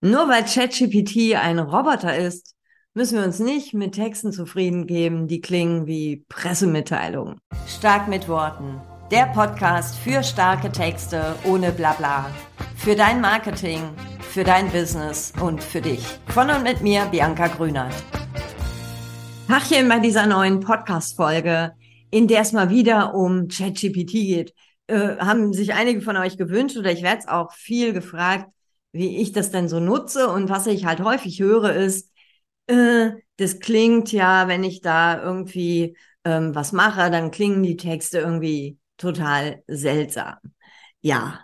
Nur weil ChatGPT ein Roboter ist, müssen wir uns nicht mit Texten zufrieden geben, die klingen wie Pressemitteilungen. Stark mit Worten. Der Podcast für starke Texte ohne Blabla. Für dein Marketing, für dein Business und für dich. Von und mit mir, Bianca Grünert. Tachchen bei dieser neuen Podcast-Folge, in der es mal wieder um ChatGPT geht. Äh, haben sich einige von euch gewünscht oder ich werde es auch viel gefragt, wie ich das denn so nutze. Und was ich halt häufig höre, ist, äh, das klingt ja, wenn ich da irgendwie ähm, was mache, dann klingen die Texte irgendwie total seltsam. Ja,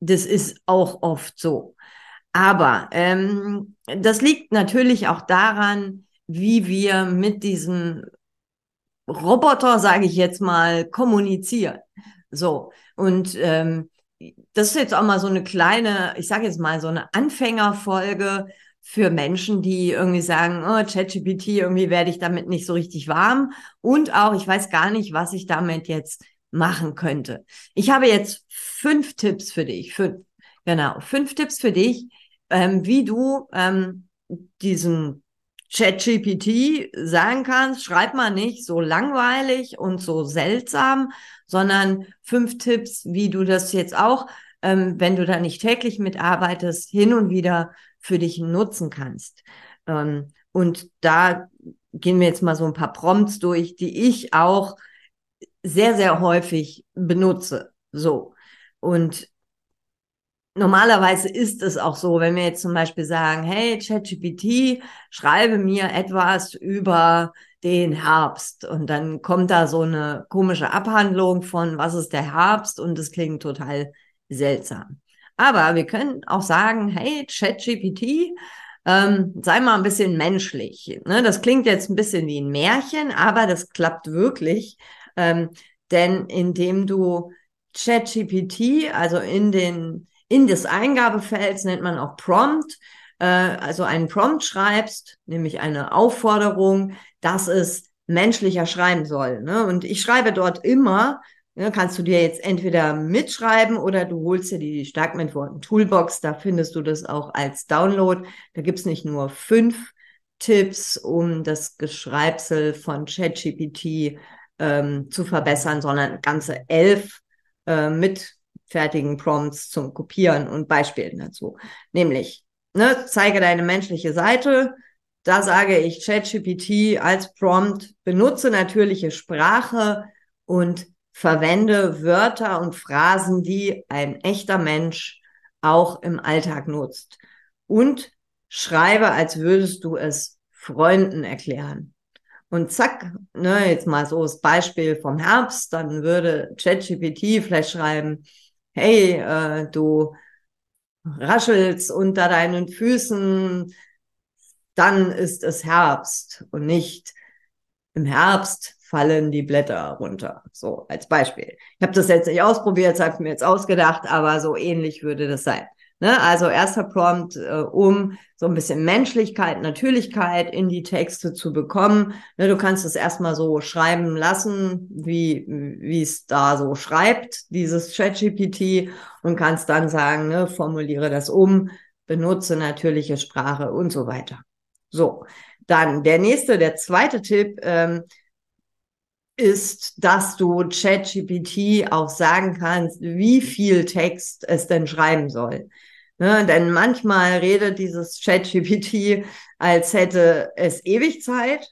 das ist auch oft so. Aber ähm, das liegt natürlich auch daran, wie wir mit diesem Roboter, sage ich jetzt mal, kommunizieren. So, und ähm, das ist jetzt auch mal so eine kleine, ich sage jetzt mal so eine Anfängerfolge für Menschen, die irgendwie sagen, oh, ChatGPT, irgendwie werde ich damit nicht so richtig warm und auch, ich weiß gar nicht, was ich damit jetzt machen könnte. Ich habe jetzt fünf Tipps für dich, fünf, genau, fünf Tipps für dich, ähm, wie du ähm, diesen ChatGPT sagen kannst, schreib mal nicht so langweilig und so seltsam, sondern fünf Tipps, wie du das jetzt auch, ähm, wenn du da nicht täglich mitarbeitest, hin und wieder für dich nutzen kannst. Ähm, und da gehen wir jetzt mal so ein paar Prompts durch, die ich auch sehr, sehr häufig benutze. So. Und normalerweise ist es auch so, wenn wir jetzt zum Beispiel sagen, hey, ChatGPT, schreibe mir etwas über den Herbst. Und dann kommt da so eine komische Abhandlung von, was ist der Herbst? Und das klingt total seltsam. Aber wir können auch sagen, hey, ChatGPT, ähm, sei mal ein bisschen menschlich. Ne? Das klingt jetzt ein bisschen wie ein Märchen, aber das klappt wirklich. Ähm, denn indem du ChatGPT, also in den in des Eingabefelds nennt man auch Prompt, äh, also einen Prompt schreibst, nämlich eine Aufforderung, dass es menschlicher schreiben soll. Ne? Und ich schreibe dort immer, ne, kannst du dir jetzt entweder mitschreiben oder du holst dir die Stark mit Worten Toolbox, da findest du das auch als Download. Da gibt's nicht nur fünf Tipps, um das Geschreibsel von ChatGPT ähm, zu verbessern, sondern ganze elf äh, mit fertigen Prompts zum Kopieren und Beispielen dazu. Nämlich, ne, zeige deine menschliche Seite. Da sage ich ChatGPT als Prompt, benutze natürliche Sprache und verwende Wörter und Phrasen, die ein echter Mensch auch im Alltag nutzt. Und schreibe, als würdest du es Freunden erklären. Und zack, ne, jetzt mal so das Beispiel vom Herbst, dann würde ChatGPT vielleicht schreiben, hey, äh, du raschelst unter deinen Füßen, dann ist es Herbst und nicht im Herbst fallen die Blätter runter. So als Beispiel. Ich habe das jetzt nicht ausprobiert, das habe ich mir jetzt ausgedacht, aber so ähnlich würde das sein. Ne? Also erster Prompt, äh, um so ein bisschen Menschlichkeit, Natürlichkeit in die Texte zu bekommen. Ne, du kannst es erstmal so schreiben lassen, wie wie es da so schreibt, dieses ChatGPT, und kannst dann sagen, ne, formuliere das um, benutze natürliche Sprache und so weiter. So, dann der nächste, der zweite Tipp ähm, ist, dass du ChatGPT auch sagen kannst, wie viel Text es denn schreiben soll. Ne, denn manchmal redet dieses ChatGPT, als hätte es ewig Zeit,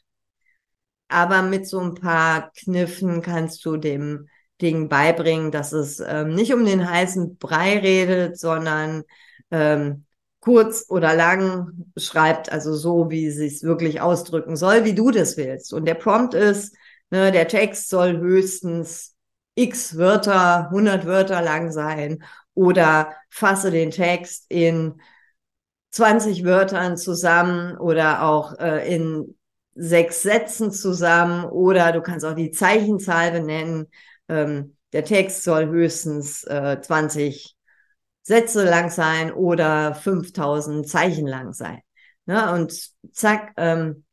aber mit so ein paar Kniffen kannst du dem Ding beibringen, dass es ähm, nicht um den heißen Brei redet, sondern ähm, kurz oder lang schreibt, also so, wie es wirklich ausdrücken soll, wie du das willst. Und der Prompt ist, ne, der Text soll höchstens x Wörter, 100 Wörter lang sein oder fasse den Text in 20 Wörtern zusammen oder auch äh, in sechs Sätzen zusammen oder du kannst auch die Zeichenzahl benennen. Ähm, der Text soll höchstens äh, 20 Sätze lang sein oder 5000 Zeichen lang sein. Ne? Und zack, ähm,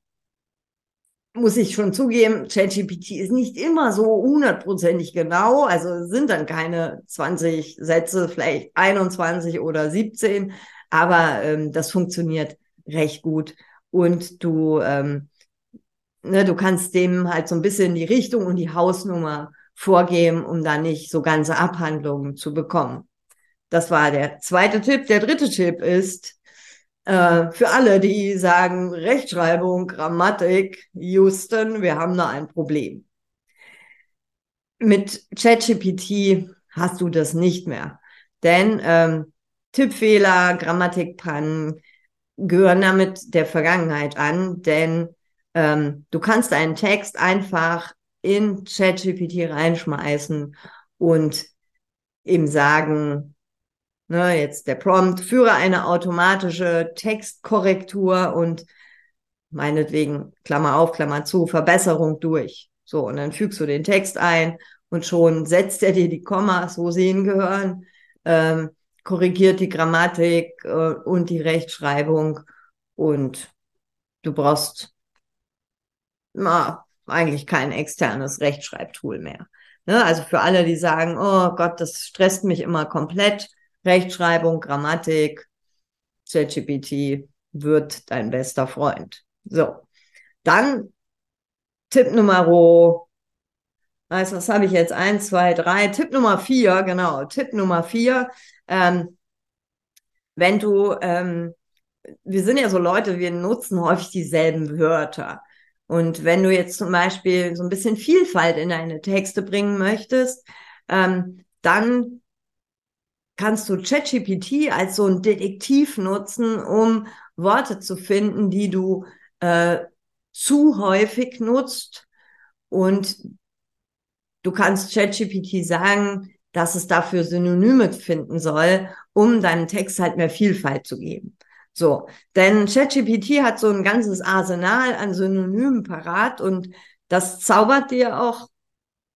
muss ich schon zugeben, ChatGPT ist nicht immer so hundertprozentig genau. Also sind dann keine 20 Sätze, vielleicht 21 oder 17. aber ähm, das funktioniert recht gut. Und du, ähm, ne, du kannst dem halt so ein bisschen die Richtung und die Hausnummer vorgeben, um da nicht so ganze Abhandlungen zu bekommen. Das war der zweite Tipp. Der dritte Tipp ist, äh, für alle, die sagen, Rechtschreibung, Grammatik, Houston, wir haben da ein Problem. Mit ChatGPT hast du das nicht mehr. Denn ähm, Tippfehler, Grammatikpannen gehören damit der Vergangenheit an, denn ähm, du kannst einen Text einfach in ChatGPT reinschmeißen und ihm sagen, ne, jetzt der Prompt, führe eine automatische Textkorrektur und meinetwegen, Klammer auf, Klammer zu, Verbesserung durch. So, und dann fügst du den Text ein und schon setzt er dir die Kommas, wo sie hingehören, ähm, korrigiert die Grammatik äh, und die Rechtschreibung und du brauchst na, eigentlich kein externes Rechtschreibtool mehr. Ne? Also für alle, die sagen, oh Gott, das stresst mich immer komplett, Rechtschreibung, Grammatik, ChatGPT wird dein bester Freund. So, dann Tipp Nummer, also was habe ich jetzt? Eins, zwei, drei. Tipp Nummer vier, genau. Tipp Nummer vier. Ähm, wenn du, ähm, wir sind ja so Leute, wir nutzen häufig dieselben Wörter. Und wenn du jetzt zum Beispiel so ein bisschen Vielfalt in deine Texte bringen möchtest, ähm, dann kannst du ChatGPT als so ein Detektiv nutzen, um Worte zu finden, die du äh, zu häufig nutzt. Und du kannst ChatGPT sagen, dass es dafür Synonyme finden soll, um deinem Text halt mehr Vielfalt zu geben. So, denn ChatGPT hat so ein ganzes Arsenal an Synonymen parat und das zaubert dir auch,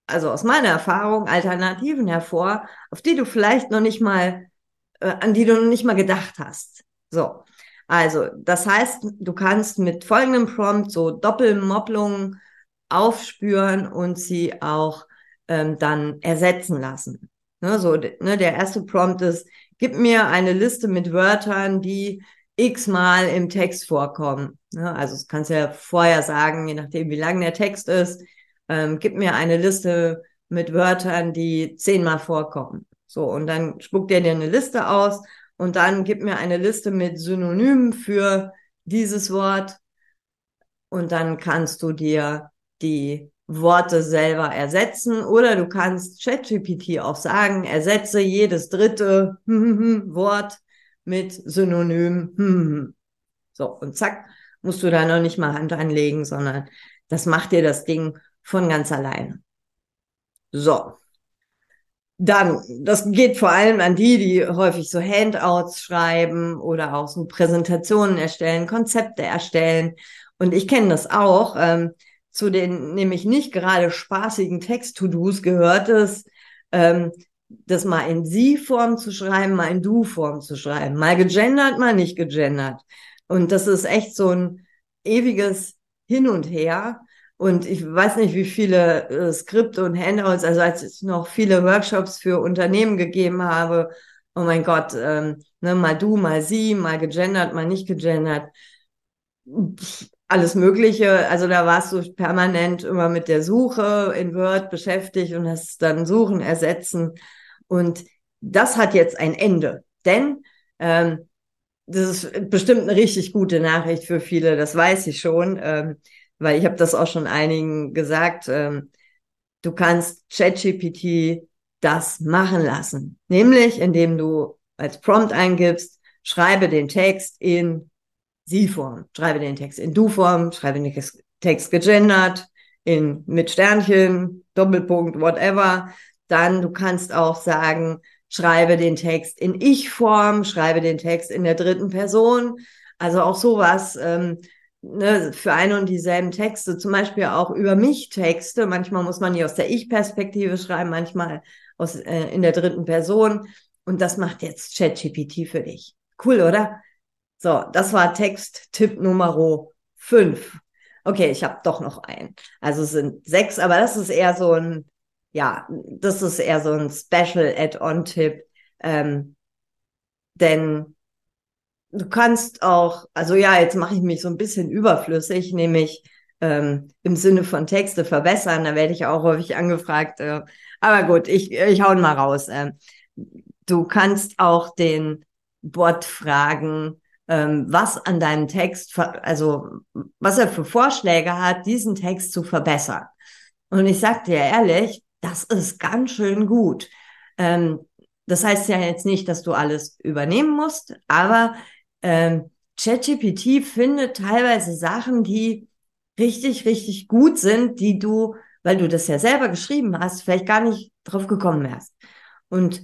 also aus meiner Erfahrung, Alternativen hervor, auf die du vielleicht noch nicht mal, äh, an die du noch nicht mal gedacht hast. So, also das heißt, du kannst mit folgendem Prompt so Doppelmopplungen aufspüren und sie auch ähm, dann ersetzen lassen. Ne, so, ne, der erste Prompt ist, gib mir eine Liste mit Wörtern, die x-mal im Text vorkommen. Ne? Also das kannst du ja vorher sagen, je nachdem, wie lang der Text ist, ähm, gib mir eine Liste mit Wörtern, die zehnmal vorkommen. So, und dann spuckt er dir eine Liste aus und dann gib mir eine Liste mit Synonymen für dieses Wort und dann kannst du dir die Worte selber ersetzen oder du kannst ChatGPT auch sagen, ersetze jedes dritte Wort mit Synonym. So, und zack, musst du da noch nicht mal Hand anlegen, sondern das macht dir das Ding von ganz alleine. So. Dann, das geht vor allem an die, die häufig so Handouts schreiben oder auch so Präsentationen erstellen, Konzepte erstellen. Und ich kenne das auch. Ähm, zu den nämlich nicht gerade spaßigen Text-To-Dos gehört es, ähm, das mal in Sie-Form zu schreiben, mal in Du-Form zu schreiben. Mal gegendert, mal nicht gegendert. Und das ist echt so ein ewiges Hin und Her. Und ich weiß nicht, wie viele äh, Skripte und Handouts, also als ich noch viele Workshops für Unternehmen gegeben habe, oh mein Gott, ähm, ne, mal du, mal sie, mal gegendert, mal nicht gegendert. Alles Mögliche. Also da warst du permanent immer mit der Suche in Word beschäftigt und hast dann Suchen ersetzen. Und das hat jetzt ein Ende. Denn ähm, das ist bestimmt eine richtig gute Nachricht für viele, das weiß ich schon, ähm, weil ich habe das auch schon einigen gesagt. Ähm, du kannst ChatGPT das machen lassen, nämlich indem du als Prompt eingibst, schreibe den Text in Sie-Form, schreibe den Text in Du-Form, schreibe den Text gegendert, in mit Sternchen, Doppelpunkt, whatever dann du kannst auch sagen, schreibe den Text in Ich-Form, schreibe den Text in der dritten Person. Also auch sowas ähm, ne, für eine und dieselben Texte, zum Beispiel auch über mich Texte. Manchmal muss man die aus der Ich-Perspektive schreiben, manchmal aus, äh, in der dritten Person. Und das macht jetzt ChatGPT für dich. Cool, oder? So, das war Text-Tipp Nummer 5. Okay, ich habe doch noch einen. Also es sind sechs, aber das ist eher so ein ja, das ist eher so ein Special Add-on-Tipp. Ähm, denn du kannst auch, also ja, jetzt mache ich mich so ein bisschen überflüssig, nämlich ähm, im Sinne von Texte verbessern. Da werde ich auch häufig angefragt. Äh, aber gut, ich, ich hau mal raus. Äh, du kannst auch den Bot fragen, ähm, was an deinem Text, also was er für Vorschläge hat, diesen Text zu verbessern. Und ich sag dir ehrlich, das ist ganz schön gut. Ähm, das heißt ja jetzt nicht, dass du alles übernehmen musst, aber ähm, ChatGPT findet teilweise Sachen, die richtig, richtig gut sind, die du, weil du das ja selber geschrieben hast, vielleicht gar nicht drauf gekommen wärst. Und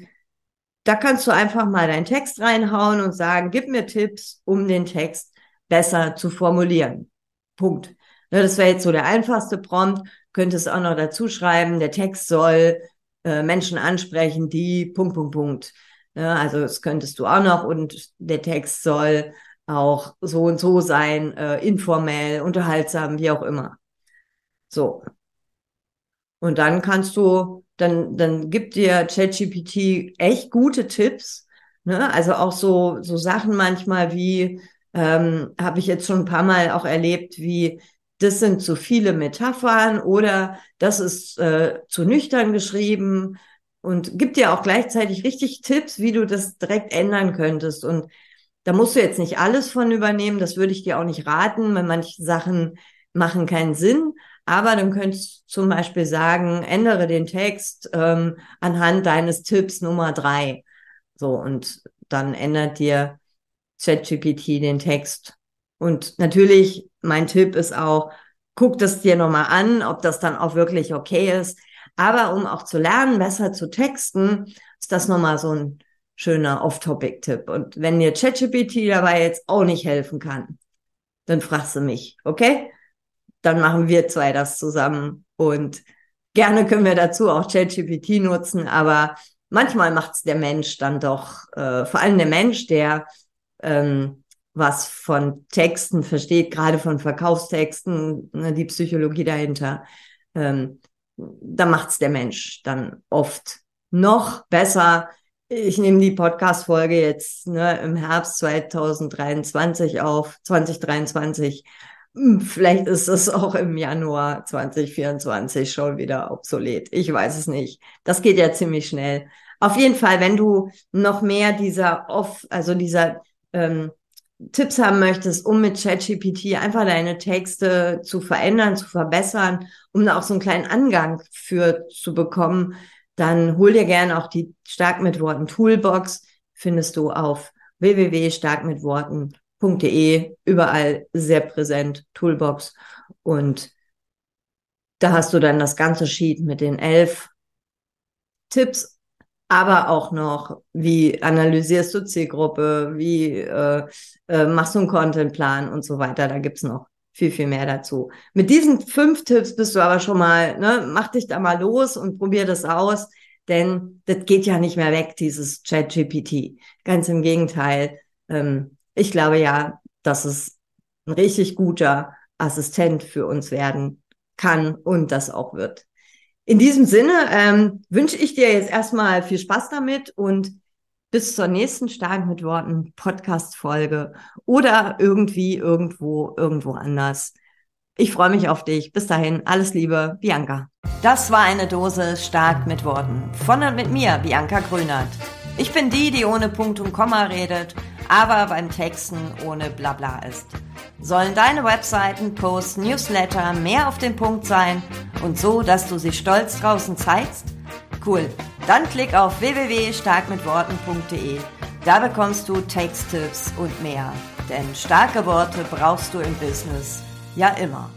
da kannst du einfach mal deinen Text reinhauen und sagen, gib mir Tipps, um den Text besser zu formulieren. Punkt. Ne, das wäre jetzt so der einfachste Prompt. Könntest auch noch dazu schreiben, der Text soll äh, Menschen ansprechen, die Punkt, Punkt, Punkt. Ja, also das könntest du auch noch und der Text soll auch so und so sein, äh, informell, unterhaltsam, wie auch immer. So. Und dann kannst du, dann, dann gibt dir ChatGPT echt gute Tipps. Ne? Also auch so, so Sachen manchmal wie, ähm, habe ich jetzt schon ein paar Mal auch erlebt, wie das sind zu viele Metaphern oder das ist äh, zu nüchtern geschrieben und gibt dir auch gleichzeitig richtig Tipps, wie du das direkt ändern könntest. Und da musst du jetzt nicht alles von übernehmen, das würde ich dir auch nicht raten, weil manche Sachen machen keinen Sinn. Aber dann könntest du zum Beispiel sagen, ändere den Text ähm, anhand deines Tipps Nummer drei. So, und dann ändert dir ChatGPT den Text. Und natürlich, mein Tipp ist auch, guck das dir nochmal an, ob das dann auch wirklich okay ist. Aber um auch zu lernen, besser zu texten, ist das nochmal so ein schöner Off-Topic-Tipp. Und wenn dir ChatGPT dabei jetzt auch nicht helfen kann, dann fragst du mich, okay? Dann machen wir zwei das zusammen und gerne können wir dazu auch ChatGPT nutzen, aber manchmal macht's der Mensch dann doch, äh, vor allem der Mensch, der ähm, was von Texten versteht, gerade von Verkaufstexten, ne, die Psychologie dahinter, ähm, da macht's der Mensch dann oft noch besser. Ich nehme die Podcast-Folge jetzt ne, im Herbst 2023 auf, 2023. Hm, vielleicht ist es auch im Januar 2024 schon wieder obsolet. Ich weiß es nicht. Das geht ja ziemlich schnell. Auf jeden Fall, wenn du noch mehr dieser off, also dieser ähm, Tipps haben möchtest, um mit ChatGPT einfach deine Texte zu verändern, zu verbessern, um da auch so einen kleinen Angang für zu bekommen, dann hol dir gerne auch die Stark mit Worten Toolbox. Findest du auf www.starkmitworten.de überall sehr präsent Toolbox und da hast du dann das ganze Sheet mit den elf Tipps aber auch noch, wie analysierst du Zielgruppe, wie äh, äh, machst du einen Contentplan und so weiter. Da gibt's noch viel, viel mehr dazu. Mit diesen fünf Tipps bist du aber schon mal, ne, mach dich da mal los und probier das aus, denn das geht ja nicht mehr weg, dieses Chat-GPT. Ganz im Gegenteil. Ähm, ich glaube ja, dass es ein richtig guter Assistent für uns werden kann und das auch wird. In diesem Sinne ähm, wünsche ich dir jetzt erstmal viel Spaß damit und bis zur nächsten Stark mit Worten Podcast-Folge oder irgendwie, irgendwo, irgendwo anders. Ich freue mich auf dich. Bis dahin, alles Liebe, Bianca. Das war eine Dose Stark mit Worten. Von und mit mir, Bianca Grünert. Ich bin die, die ohne Punkt und Komma redet, aber beim Texten ohne Blabla ist. Sollen deine Webseiten, Posts, Newsletter mehr auf den Punkt sein und so, dass du sie stolz draußen zeigst? Cool. Dann klick auf www.starkmitworten.de. Da bekommst du Texttipps und mehr. Denn starke Worte brauchst du im Business ja immer.